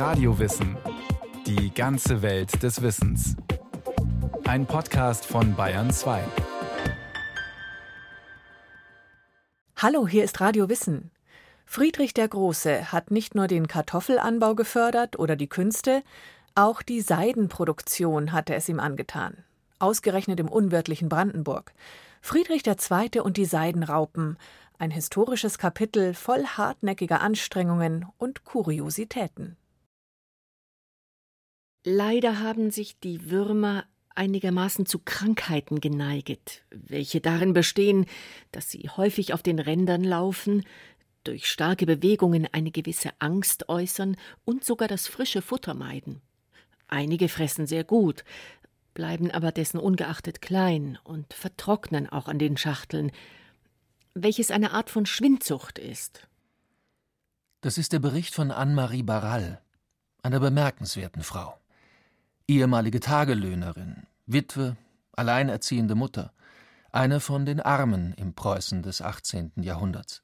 Radiowissen. Die ganze Welt des Wissens. Ein Podcast von Bayern 2. Hallo, hier ist Radio Wissen. Friedrich der Große hat nicht nur den Kartoffelanbau gefördert oder die Künste, auch die Seidenproduktion hatte es ihm angetan. Ausgerechnet im unwirtlichen Brandenburg. Friedrich II. und die Seidenraupen, ein historisches Kapitel voll hartnäckiger Anstrengungen und Kuriositäten. Leider haben sich die Würmer einigermaßen zu Krankheiten geneiget, welche darin bestehen, dass sie häufig auf den Rändern laufen, durch starke Bewegungen eine gewisse Angst äußern und sogar das frische Futter meiden. Einige fressen sehr gut, bleiben aber dessen ungeachtet klein und vertrocknen auch an den Schachteln, welches eine Art von Schwindsucht ist. Das ist der Bericht von Anne-Marie Barral, einer bemerkenswerten Frau. Ehemalige Tagelöhnerin, Witwe, alleinerziehende Mutter, eine von den Armen im Preußen des 18. Jahrhunderts.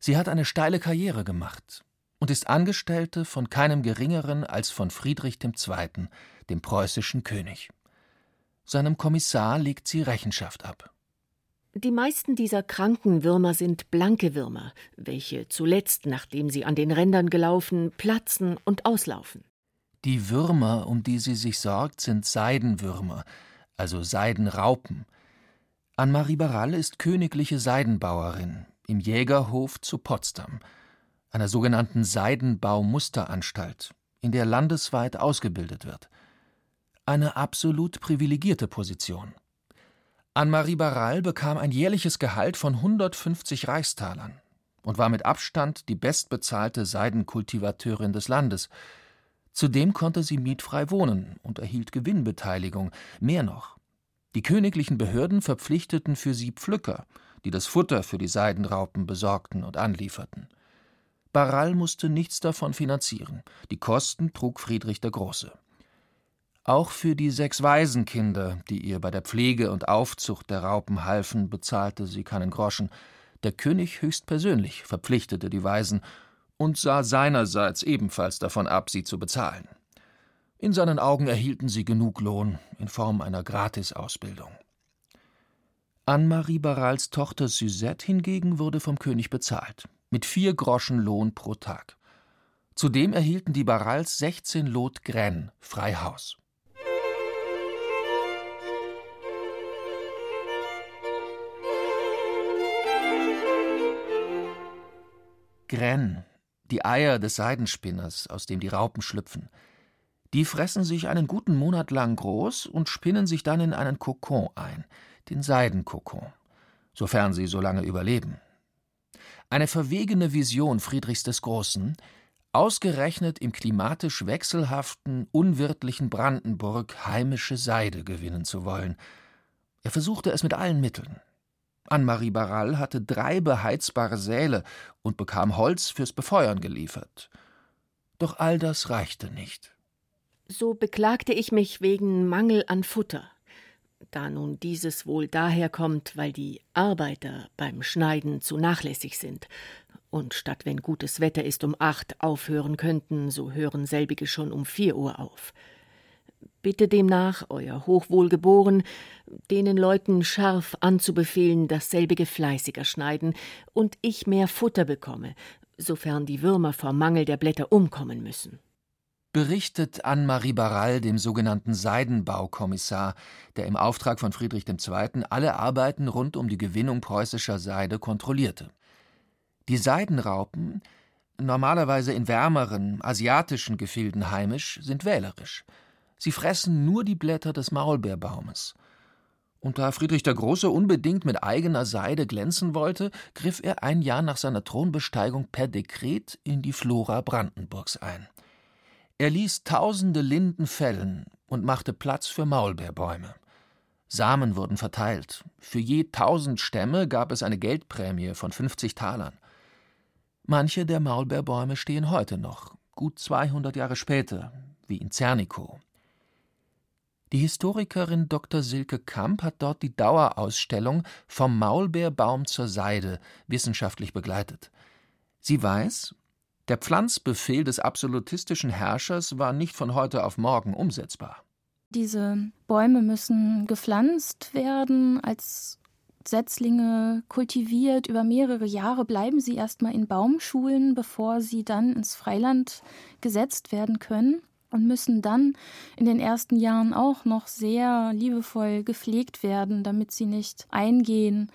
Sie hat eine steile Karriere gemacht und ist Angestellte von keinem geringeren als von Friedrich II., dem preußischen König. Seinem Kommissar legt sie Rechenschaft ab. Die meisten dieser kranken Würmer sind blanke Würmer, welche zuletzt, nachdem sie an den Rändern gelaufen, platzen und auslaufen. Die Würmer, um die sie sich sorgt, sind Seidenwürmer, also Seidenraupen. Anne-Marie Barral ist königliche Seidenbauerin im Jägerhof zu Potsdam, einer sogenannten Seidenbaumusteranstalt, in der landesweit ausgebildet wird. Eine absolut privilegierte Position. Anne-Marie Barral bekam ein jährliches Gehalt von 150 Reichstalern und war mit Abstand die bestbezahlte Seidenkultivateurin des Landes. Zudem konnte sie mietfrei wohnen und erhielt Gewinnbeteiligung. Mehr noch. Die königlichen Behörden verpflichteten für sie Pflücker, die das Futter für die Seidenraupen besorgten und anlieferten. Barral musste nichts davon finanzieren. Die Kosten trug Friedrich der Große. Auch für die sechs Waisenkinder, die ihr bei der Pflege und Aufzucht der Raupen halfen, bezahlte sie keinen Groschen. Der König höchstpersönlich verpflichtete die Waisen und sah seinerseits ebenfalls davon ab, sie zu bezahlen. In seinen Augen erhielten sie genug Lohn in Form einer Gratisausbildung. Anne-Marie Barrals Tochter Suzette hingegen wurde vom König bezahlt, mit vier Groschen Lohn pro Tag. Zudem erhielten die Barrals 16 Lot Graine frei Haus. Graine, die Eier des Seidenspinners, aus dem die Raupen schlüpfen. Die fressen sich einen guten Monat lang groß und spinnen sich dann in einen Kokon ein, den Seidenkokon, sofern sie so lange überleben. Eine verwegene Vision Friedrichs des Großen, ausgerechnet im klimatisch wechselhaften, unwirtlichen Brandenburg heimische Seide gewinnen zu wollen. Er versuchte es mit allen Mitteln. Anne-Marie Barral hatte drei beheizbare Säle und bekam Holz fürs Befeuern geliefert. Doch all das reichte nicht. So beklagte ich mich wegen Mangel an Futter. Da nun dieses wohl daherkommt, weil die Arbeiter beim Schneiden zu nachlässig sind und statt wenn gutes Wetter ist um acht aufhören könnten, so hören selbige schon um vier Uhr auf bitte demnach, Euer Hochwohlgeboren, denen Leuten scharf anzubefehlen, dasselbige fleißiger schneiden und ich mehr Futter bekomme, sofern die Würmer vor Mangel der Blätter umkommen müssen. Berichtet Anne-Marie Barral dem sogenannten Seidenbaukommissar, der im Auftrag von Friedrich II. alle Arbeiten rund um die Gewinnung preußischer Seide kontrollierte. Die Seidenraupen, normalerweise in wärmeren, asiatischen Gefilden heimisch, sind wählerisch – Sie fressen nur die Blätter des Maulbeerbaumes. Und da Friedrich der Große unbedingt mit eigener Seide glänzen wollte, griff er ein Jahr nach seiner Thronbesteigung per Dekret in die Flora Brandenburgs ein. Er ließ tausende Linden fällen und machte Platz für Maulbeerbäume. Samen wurden verteilt. Für je tausend Stämme gab es eine Geldprämie von 50 Talern. Manche der Maulbeerbäume stehen heute noch, gut 200 Jahre später, wie in Zernikow. Die Historikerin Dr. Silke Kamp hat dort die Dauerausstellung Vom Maulbeerbaum zur Seide wissenschaftlich begleitet. Sie weiß, Der Pflanzbefehl des absolutistischen Herrschers war nicht von heute auf morgen umsetzbar. Diese Bäume müssen gepflanzt werden, als Setzlinge kultiviert. Über mehrere Jahre bleiben sie erstmal in Baumschulen, bevor sie dann ins Freiland gesetzt werden können und müssen dann in den ersten Jahren auch noch sehr liebevoll gepflegt werden, damit sie nicht eingehen,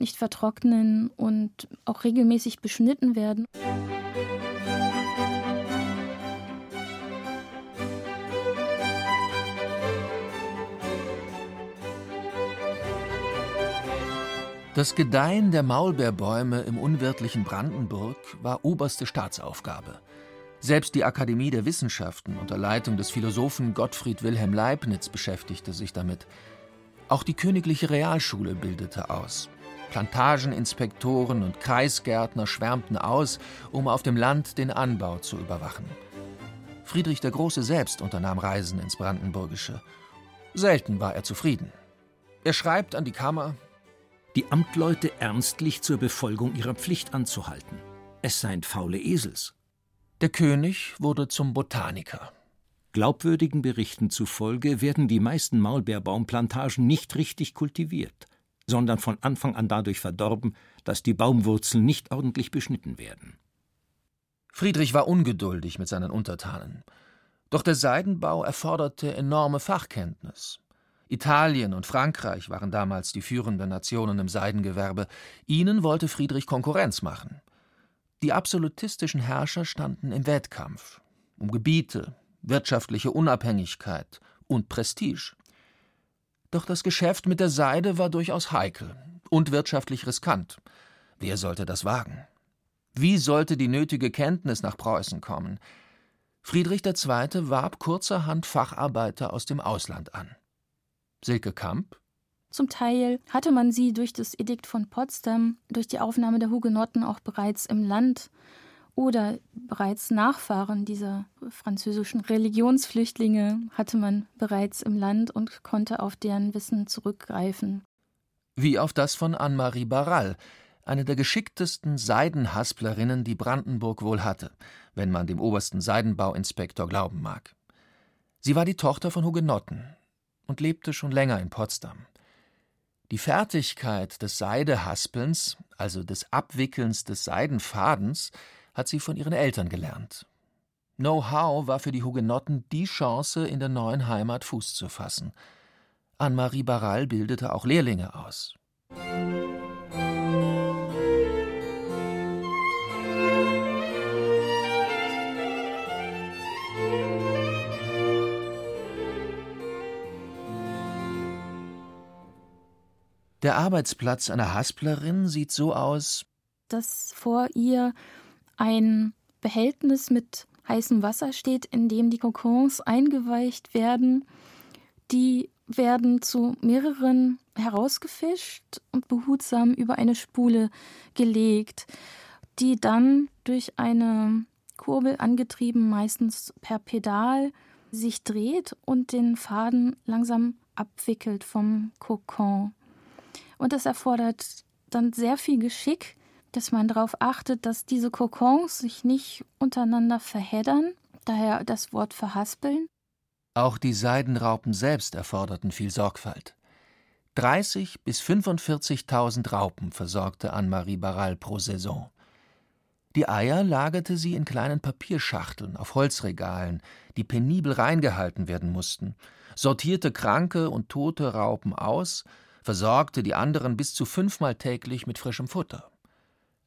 nicht vertrocknen und auch regelmäßig beschnitten werden. Das Gedeihen der Maulbeerbäume im unwirtlichen Brandenburg war oberste Staatsaufgabe. Selbst die Akademie der Wissenschaften unter Leitung des Philosophen Gottfried Wilhelm Leibniz beschäftigte sich damit. Auch die Königliche Realschule bildete aus. Plantageninspektoren und Kreisgärtner schwärmten aus, um auf dem Land den Anbau zu überwachen. Friedrich der Große selbst unternahm Reisen ins Brandenburgische. Selten war er zufrieden. Er schreibt an die Kammer, die Amtleute ernstlich zur Befolgung ihrer Pflicht anzuhalten. Es seien faule Esels. Der König wurde zum Botaniker. Glaubwürdigen Berichten zufolge werden die meisten Maulbeerbaumplantagen nicht richtig kultiviert, sondern von Anfang an dadurch verdorben, dass die Baumwurzeln nicht ordentlich beschnitten werden. Friedrich war ungeduldig mit seinen Untertanen. Doch der Seidenbau erforderte enorme Fachkenntnis. Italien und Frankreich waren damals die führenden Nationen im Seidengewerbe. Ihnen wollte Friedrich Konkurrenz machen. Die absolutistischen Herrscher standen im Wettkampf um Gebiete, wirtschaftliche Unabhängigkeit und Prestige. Doch das Geschäft mit der Seide war durchaus heikel und wirtschaftlich riskant. Wer sollte das wagen? Wie sollte die nötige Kenntnis nach Preußen kommen? Friedrich II. warb kurzerhand Facharbeiter aus dem Ausland an. Silke Kamp? Zum Teil hatte man sie durch das Edikt von Potsdam, durch die Aufnahme der Hugenotten auch bereits im Land oder bereits Nachfahren dieser französischen Religionsflüchtlinge hatte man bereits im Land und konnte auf deren Wissen zurückgreifen. Wie auf das von Anne-Marie Barral, eine der geschicktesten Seidenhasplerinnen, die Brandenburg wohl hatte, wenn man dem obersten Seidenbauinspektor glauben mag. Sie war die Tochter von Hugenotten, und lebte schon länger in Potsdam. Die Fertigkeit des Seidehaspelns, also des Abwickelns des Seidenfadens, hat sie von ihren Eltern gelernt. Know-how war für die Hugenotten die Chance, in der neuen Heimat Fuß zu fassen. Anne-Marie Barral bildete auch Lehrlinge aus. Der Arbeitsplatz einer Hasplerin sieht so aus, dass vor ihr ein Behältnis mit heißem Wasser steht, in dem die Kokons eingeweicht werden. Die werden zu mehreren herausgefischt und behutsam über eine Spule gelegt, die dann durch eine Kurbel angetrieben, meistens per Pedal, sich dreht und den Faden langsam abwickelt vom Kokon. Und das erfordert dann sehr viel Geschick, dass man darauf achtet, dass diese Kokons sich nicht untereinander verheddern, daher das Wort verhaspeln. Auch die Seidenraupen selbst erforderten viel Sorgfalt. 30.000 bis 45.000 Raupen versorgte Anne-Marie Barral pro Saison. Die Eier lagerte sie in kleinen Papierschachteln auf Holzregalen, die penibel reingehalten werden mussten, sortierte kranke und tote Raupen aus versorgte die anderen bis zu fünfmal täglich mit frischem Futter.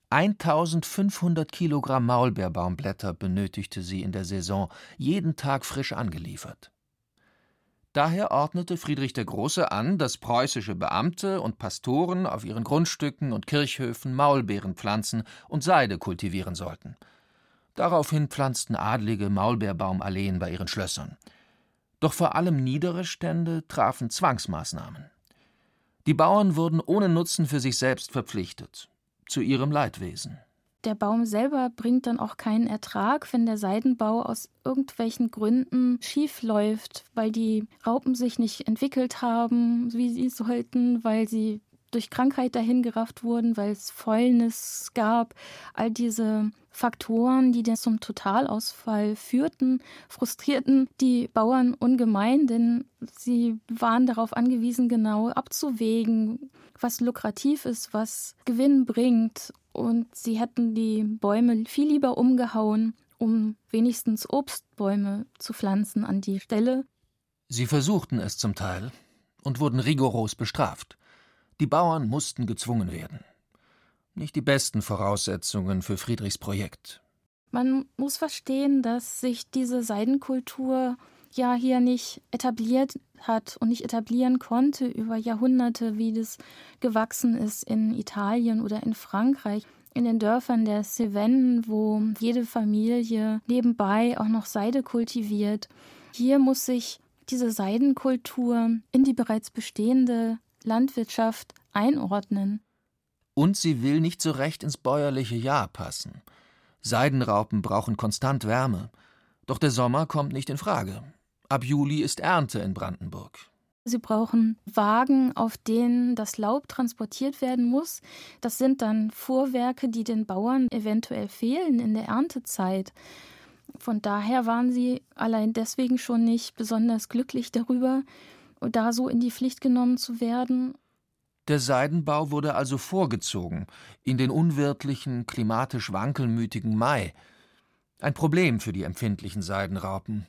1500 Kilogramm Maulbeerbaumblätter benötigte sie in der Saison, jeden Tag frisch angeliefert. Daher ordnete Friedrich der Große an, dass preußische Beamte und Pastoren auf ihren Grundstücken und Kirchhöfen Maulbeeren pflanzen und Seide kultivieren sollten. Daraufhin pflanzten Adlige Maulbeerbaumalleen bei ihren Schlössern. Doch vor allem niedere Stände trafen Zwangsmaßnahmen. Die Bauern wurden ohne Nutzen für sich selbst verpflichtet, zu ihrem Leidwesen. Der Baum selber bringt dann auch keinen Ertrag, wenn der Seidenbau aus irgendwelchen Gründen schief läuft, weil die Raupen sich nicht entwickelt haben, wie sie sollten, weil sie durch Krankheit dahingerafft wurden, weil es Fäulnis gab. All diese Faktoren, die dann zum Totalausfall führten, frustrierten die Bauern ungemein, denn sie waren darauf angewiesen, genau abzuwägen, was lukrativ ist, was Gewinn bringt. Und sie hätten die Bäume viel lieber umgehauen, um wenigstens Obstbäume zu pflanzen an die Stelle. Sie versuchten es zum Teil und wurden rigoros bestraft. Die Bauern mussten gezwungen werden. Nicht die besten Voraussetzungen für Friedrichs Projekt. Man muss verstehen, dass sich diese Seidenkultur ja hier nicht etabliert hat und nicht etablieren konnte über Jahrhunderte, wie das gewachsen ist in Italien oder in Frankreich, in den Dörfern der Cevennen, wo jede Familie nebenbei auch noch Seide kultiviert. Hier muss sich diese Seidenkultur in die bereits bestehende Landwirtschaft einordnen. Und sie will nicht so recht ins bäuerliche Jahr passen. Seidenraupen brauchen konstant Wärme. Doch der Sommer kommt nicht in Frage. Ab Juli ist Ernte in Brandenburg. Sie brauchen Wagen, auf denen das Laub transportiert werden muss. Das sind dann Fuhrwerke, die den Bauern eventuell fehlen in der Erntezeit. Von daher waren sie allein deswegen schon nicht besonders glücklich darüber, da so in die Pflicht genommen zu werden. Der Seidenbau wurde also vorgezogen in den unwirtlichen, klimatisch wankelmütigen Mai. Ein Problem für die empfindlichen Seidenraupen.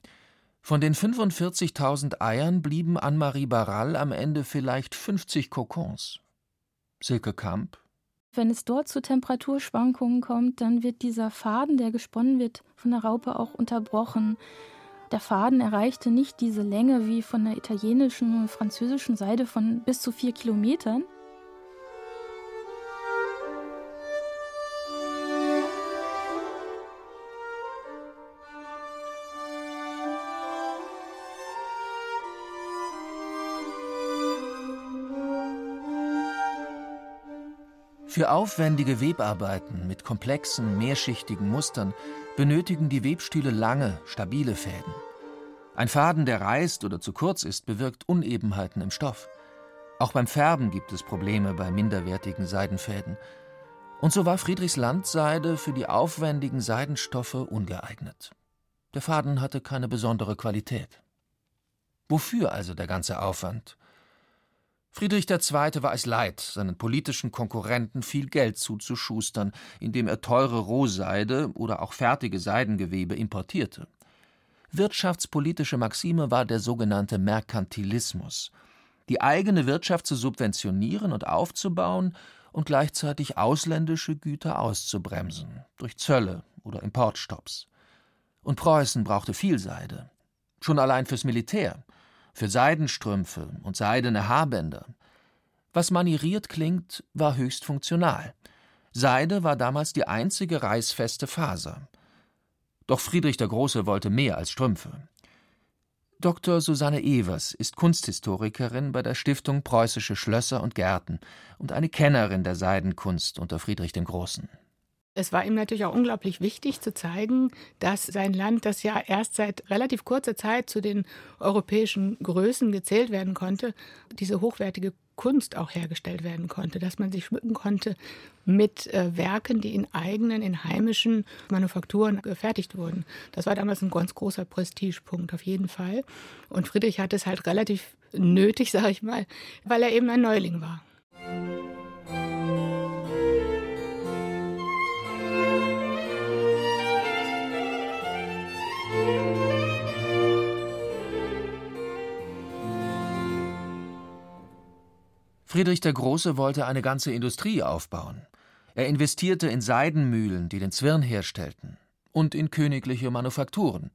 Von den 45.000 Eiern blieben Anne-Marie Barral am Ende vielleicht 50 Kokons. Silke Kamp. Wenn es dort zu Temperaturschwankungen kommt, dann wird dieser Faden, der gesponnen wird, von der Raupe auch unterbrochen. Der Faden erreichte nicht diese Länge wie von der italienischen und französischen Seide von bis zu vier Kilometern. Für aufwendige Webarbeiten mit komplexen, mehrschichtigen Mustern benötigen die Webstühle lange, stabile Fäden. Ein Faden, der reißt oder zu kurz ist, bewirkt Unebenheiten im Stoff. Auch beim Färben gibt es Probleme bei minderwertigen Seidenfäden. Und so war Friedrichs Landseide für die aufwendigen Seidenstoffe ungeeignet. Der Faden hatte keine besondere Qualität. Wofür also der ganze Aufwand? Friedrich II. war es leid, seinen politischen Konkurrenten viel Geld zuzuschustern, indem er teure Rohseide oder auch fertige Seidengewebe importierte. Wirtschaftspolitische Maxime war der sogenannte Merkantilismus, die eigene Wirtschaft zu subventionieren und aufzubauen und gleichzeitig ausländische Güter auszubremsen durch Zölle oder Importstopps. Und Preußen brauchte viel Seide, schon allein fürs Militär, für Seidenstrümpfe und seidene Haarbänder. Was manieriert klingt, war höchst funktional. Seide war damals die einzige reißfeste Faser. Doch Friedrich der Große wollte mehr als Strümpfe. Dr. Susanne Evers ist Kunsthistorikerin bei der Stiftung Preußische Schlösser und Gärten und eine Kennerin der Seidenkunst unter Friedrich dem Großen. Es war ihm natürlich auch unglaublich wichtig zu zeigen, dass sein Land, das ja erst seit relativ kurzer Zeit zu den europäischen Größen gezählt werden konnte, diese hochwertige Kunst auch hergestellt werden konnte, dass man sich schmücken konnte mit äh, Werken, die in eigenen, in heimischen Manufakturen gefertigt wurden. Das war damals ein ganz großer Prestigepunkt auf jeden Fall. Und Friedrich hat es halt relativ nötig, sage ich mal, weil er eben ein Neuling war. Friedrich der Große wollte eine ganze Industrie aufbauen. Er investierte in Seidenmühlen, die den Zwirn herstellten, und in königliche Manufakturen,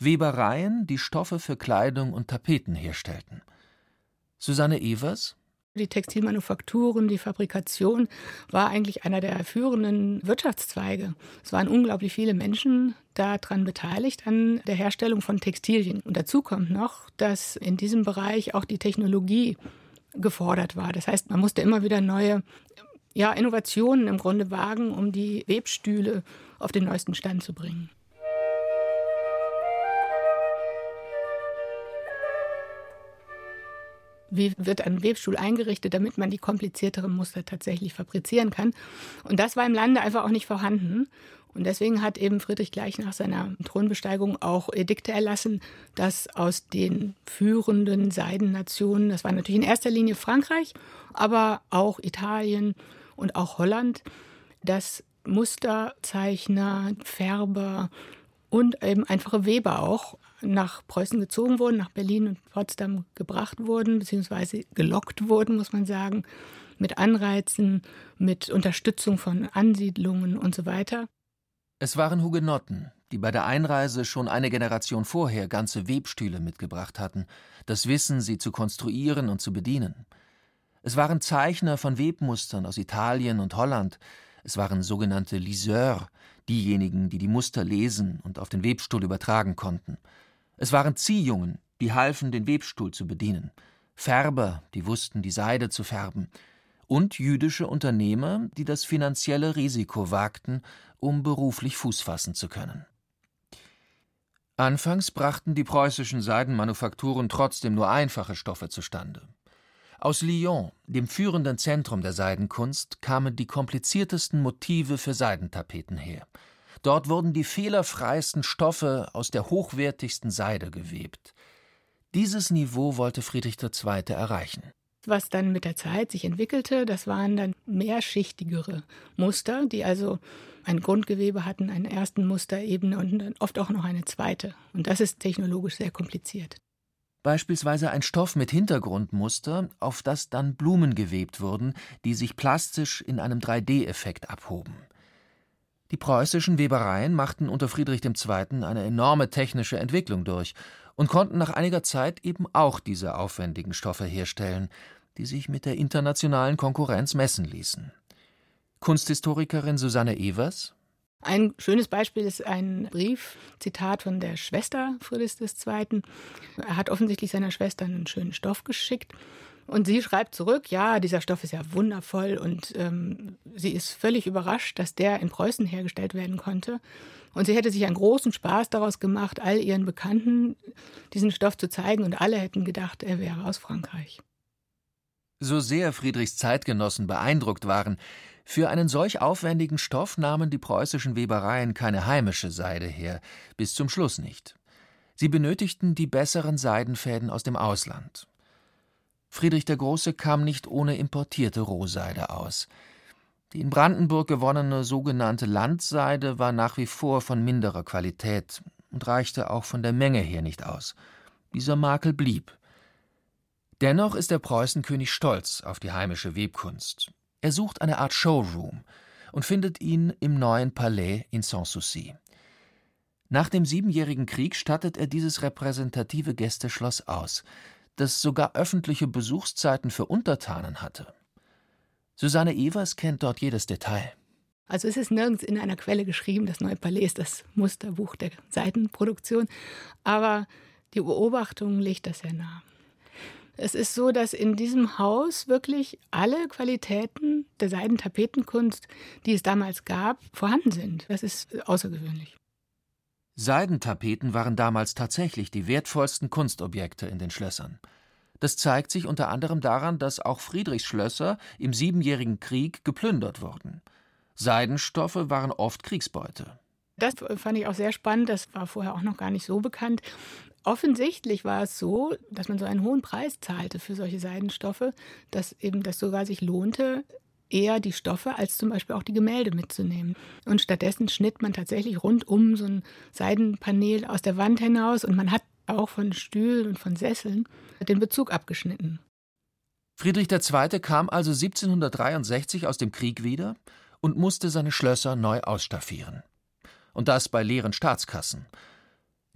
Webereien, die Stoffe für Kleidung und Tapeten herstellten. Susanne Evers die Textilmanufakturen, die Fabrikation war eigentlich einer der führenden Wirtschaftszweige. Es waren unglaublich viele Menschen daran beteiligt an der Herstellung von Textilien. Und dazu kommt noch, dass in diesem Bereich auch die Technologie gefordert war. Das heißt, man musste immer wieder neue ja, Innovationen im Grunde wagen, um die Webstühle auf den neuesten Stand zu bringen. wie wird ein Webstuhl eingerichtet, damit man die komplizierteren Muster tatsächlich fabrizieren kann. Und das war im Lande einfach auch nicht vorhanden. Und deswegen hat eben Friedrich gleich nach seiner Thronbesteigung auch Edikte erlassen, dass aus den führenden Seidennationen, das war natürlich in erster Linie Frankreich, aber auch Italien und auch Holland, dass Musterzeichner, Färber und eben einfache Weber auch nach Preußen gezogen wurden, nach Berlin und Potsdam gebracht wurden, beziehungsweise gelockt wurden, muss man sagen, mit Anreizen, mit Unterstützung von Ansiedlungen und so weiter. Es waren Hugenotten, die bei der Einreise schon eine Generation vorher ganze Webstühle mitgebracht hatten, das Wissen, sie zu konstruieren und zu bedienen. Es waren Zeichner von Webmustern aus Italien und Holland, es waren sogenannte Liseurs, diejenigen, die die Muster lesen und auf den Webstuhl übertragen konnten. Es waren Ziehjungen, die halfen, den Webstuhl zu bedienen, Färber, die wussten, die Seide zu färben, und jüdische Unternehmer, die das finanzielle Risiko wagten, um beruflich Fuß fassen zu können. Anfangs brachten die preußischen Seidenmanufakturen trotzdem nur einfache Stoffe zustande. Aus Lyon, dem führenden Zentrum der Seidenkunst, kamen die kompliziertesten Motive für Seidentapeten her – Dort wurden die fehlerfreisten Stoffe aus der hochwertigsten Seide gewebt. Dieses Niveau wollte Friedrich II. erreichen. Was dann mit der Zeit sich entwickelte, das waren dann mehrschichtigere Muster, die also ein Grundgewebe hatten, eine ersten Musterebene und dann oft auch noch eine zweite. Und das ist technologisch sehr kompliziert. Beispielsweise ein Stoff mit Hintergrundmuster, auf das dann Blumen gewebt wurden, die sich plastisch in einem 3D-Effekt abhoben. Die preußischen Webereien machten unter Friedrich II. eine enorme technische Entwicklung durch und konnten nach einiger Zeit eben auch diese aufwendigen Stoffe herstellen, die sich mit der internationalen Konkurrenz messen ließen. Kunsthistorikerin Susanne Evers ein schönes Beispiel ist ein Brief, Zitat von der Schwester Friedrichs II. Er hat offensichtlich seiner Schwester einen schönen Stoff geschickt und sie schreibt zurück, ja, dieser Stoff ist ja wundervoll und ähm, sie ist völlig überrascht, dass der in Preußen hergestellt werden konnte. Und sie hätte sich einen großen Spaß daraus gemacht, all ihren Bekannten diesen Stoff zu zeigen und alle hätten gedacht, er wäre aus Frankreich. So sehr Friedrichs Zeitgenossen beeindruckt waren, für einen solch aufwendigen Stoff nahmen die preußischen Webereien keine heimische Seide her, bis zum Schluss nicht. Sie benötigten die besseren Seidenfäden aus dem Ausland. Friedrich der Große kam nicht ohne importierte Rohseide aus. Die in Brandenburg gewonnene sogenannte Landseide war nach wie vor von minderer Qualität und reichte auch von der Menge her nicht aus. Dieser Makel blieb. Dennoch ist der Preußenkönig stolz auf die heimische Webkunst. Er sucht eine Art Showroom und findet ihn im neuen Palais in Sanssouci. Nach dem Siebenjährigen Krieg stattet er dieses repräsentative Gästeschloss aus das sogar öffentliche Besuchszeiten für Untertanen hatte. Susanne Evers kennt dort jedes Detail. Also es ist nirgends in einer Quelle geschrieben, das Neue Palais ist das Musterbuch der Seitenproduktion, aber die Beobachtung legt das sehr nah. Es ist so, dass in diesem Haus wirklich alle Qualitäten der Seidentapetenkunst, die es damals gab, vorhanden sind. Das ist außergewöhnlich. Seidentapeten waren damals tatsächlich die wertvollsten Kunstobjekte in den Schlössern. Das zeigt sich unter anderem daran, dass auch Friedrichs Schlösser im Siebenjährigen Krieg geplündert wurden. Seidenstoffe waren oft Kriegsbeute. Das fand ich auch sehr spannend, das war vorher auch noch gar nicht so bekannt. Offensichtlich war es so, dass man so einen hohen Preis zahlte für solche Seidenstoffe, dass eben das sogar sich lohnte, eher die Stoffe als zum Beispiel auch die Gemälde mitzunehmen. Und stattdessen schnitt man tatsächlich rundum so ein Seidenpanel aus der Wand hinaus und man hat auch von Stühlen und von Sesseln den Bezug abgeschnitten. Friedrich II. kam also 1763 aus dem Krieg wieder und musste seine Schlösser neu ausstaffieren. Und das bei leeren Staatskassen.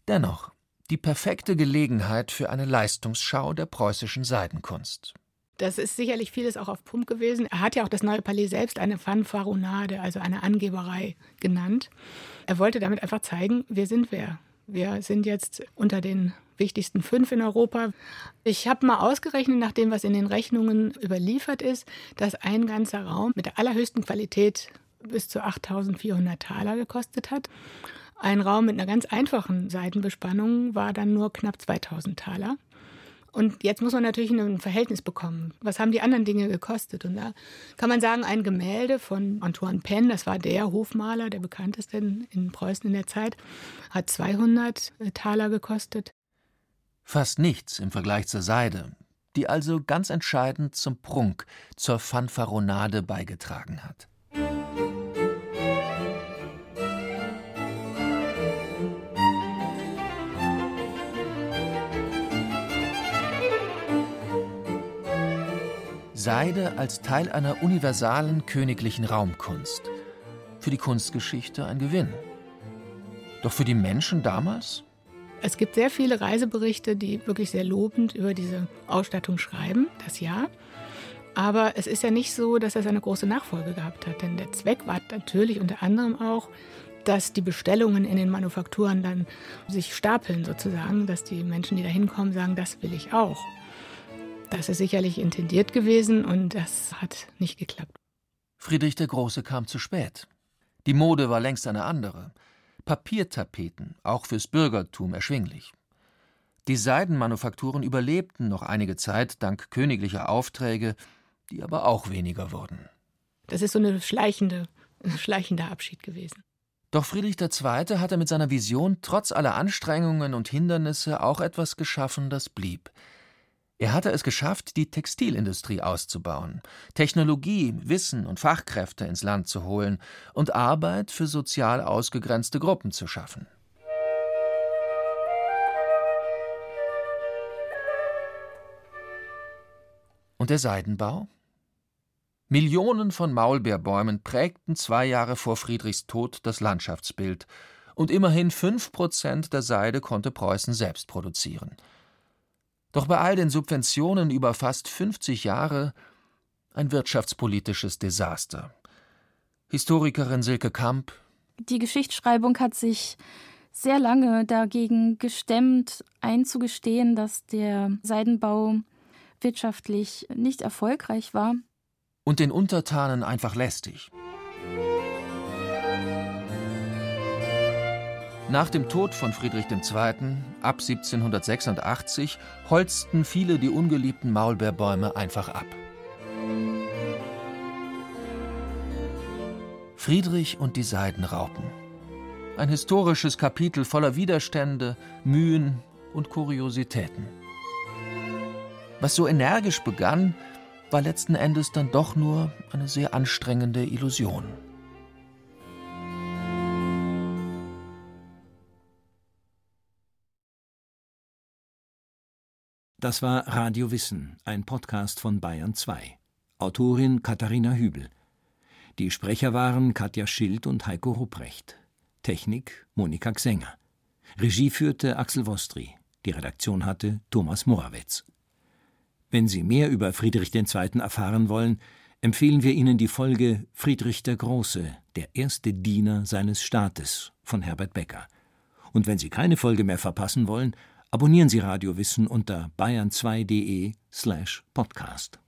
Dennoch die perfekte Gelegenheit für eine Leistungsschau der preußischen Seidenkunst. Das ist sicherlich vieles auch auf Pump gewesen. Er hat ja auch das neue Palais selbst eine Fanfaronade, also eine Angeberei genannt. Er wollte damit einfach zeigen, wir sind wer. Wir sind jetzt unter den wichtigsten fünf in Europa. Ich habe mal ausgerechnet, nach dem, was in den Rechnungen überliefert ist, dass ein ganzer Raum mit der allerhöchsten Qualität bis zu 8400 Taler gekostet hat. Ein Raum mit einer ganz einfachen Seitenbespannung war dann nur knapp 2000 Taler. Und jetzt muss man natürlich ein Verhältnis bekommen. Was haben die anderen Dinge gekostet? Und da kann man sagen, ein Gemälde von Antoine Penn, das war der Hofmaler, der bekannteste in Preußen in der Zeit, hat 200 Taler gekostet. Fast nichts im Vergleich zur Seide, die also ganz entscheidend zum Prunk, zur Fanfaronade beigetragen hat. Seide als Teil einer universalen königlichen Raumkunst. Für die Kunstgeschichte ein Gewinn. Doch für die Menschen damals? Es gibt sehr viele Reiseberichte, die wirklich sehr lobend über diese Ausstattung schreiben, das ja. Aber es ist ja nicht so, dass das eine große Nachfolge gehabt hat. Denn der Zweck war natürlich unter anderem auch, dass die Bestellungen in den Manufakturen dann sich stapeln sozusagen, dass die Menschen, die da hinkommen, sagen, das will ich auch. Das ist sicherlich intendiert gewesen und das hat nicht geklappt. Friedrich der Große kam zu spät. Die Mode war längst eine andere. Papiertapeten, auch fürs Bürgertum erschwinglich. Die Seidenmanufakturen überlebten noch einige Zeit dank königlicher Aufträge, die aber auch weniger wurden. Das ist so eine schleichende, schleichender Abschied gewesen. Doch Friedrich II. hatte mit seiner Vision trotz aller Anstrengungen und Hindernisse auch etwas geschaffen, das blieb – er hatte es geschafft, die Textilindustrie auszubauen, Technologie, Wissen und Fachkräfte ins Land zu holen und Arbeit für sozial ausgegrenzte Gruppen zu schaffen. Und der Seidenbau? Millionen von Maulbeerbäumen prägten zwei Jahre vor Friedrichs Tod das Landschaftsbild, und immerhin fünf Prozent der Seide konnte Preußen selbst produzieren – doch bei all den Subventionen über fast 50 Jahre ein wirtschaftspolitisches Desaster. Historikerin Silke Kamp. Die Geschichtsschreibung hat sich sehr lange dagegen gestemmt, einzugestehen, dass der Seidenbau wirtschaftlich nicht erfolgreich war. Und den Untertanen einfach lästig. Nach dem Tod von Friedrich II. ab 1786 holzten viele die ungeliebten Maulbeerbäume einfach ab. Friedrich und die Seidenraupen. Ein historisches Kapitel voller Widerstände, Mühen und Kuriositäten. Was so energisch begann, war letzten Endes dann doch nur eine sehr anstrengende Illusion. Das war Radio Wissen, ein Podcast von Bayern 2. Autorin Katharina Hübel. Die Sprecher waren Katja Schild und Heiko Rupprecht. Technik Monika Gsänger. Regie führte Axel Wostri. Die Redaktion hatte Thomas Morawetz. Wenn Sie mehr über Friedrich II. erfahren wollen, empfehlen wir Ihnen die Folge Friedrich der Große, der erste Diener seines Staates von Herbert Becker. Und wenn Sie keine Folge mehr verpassen wollen, Abonnieren Sie Radio Wissen unter bayern2.de slash podcast.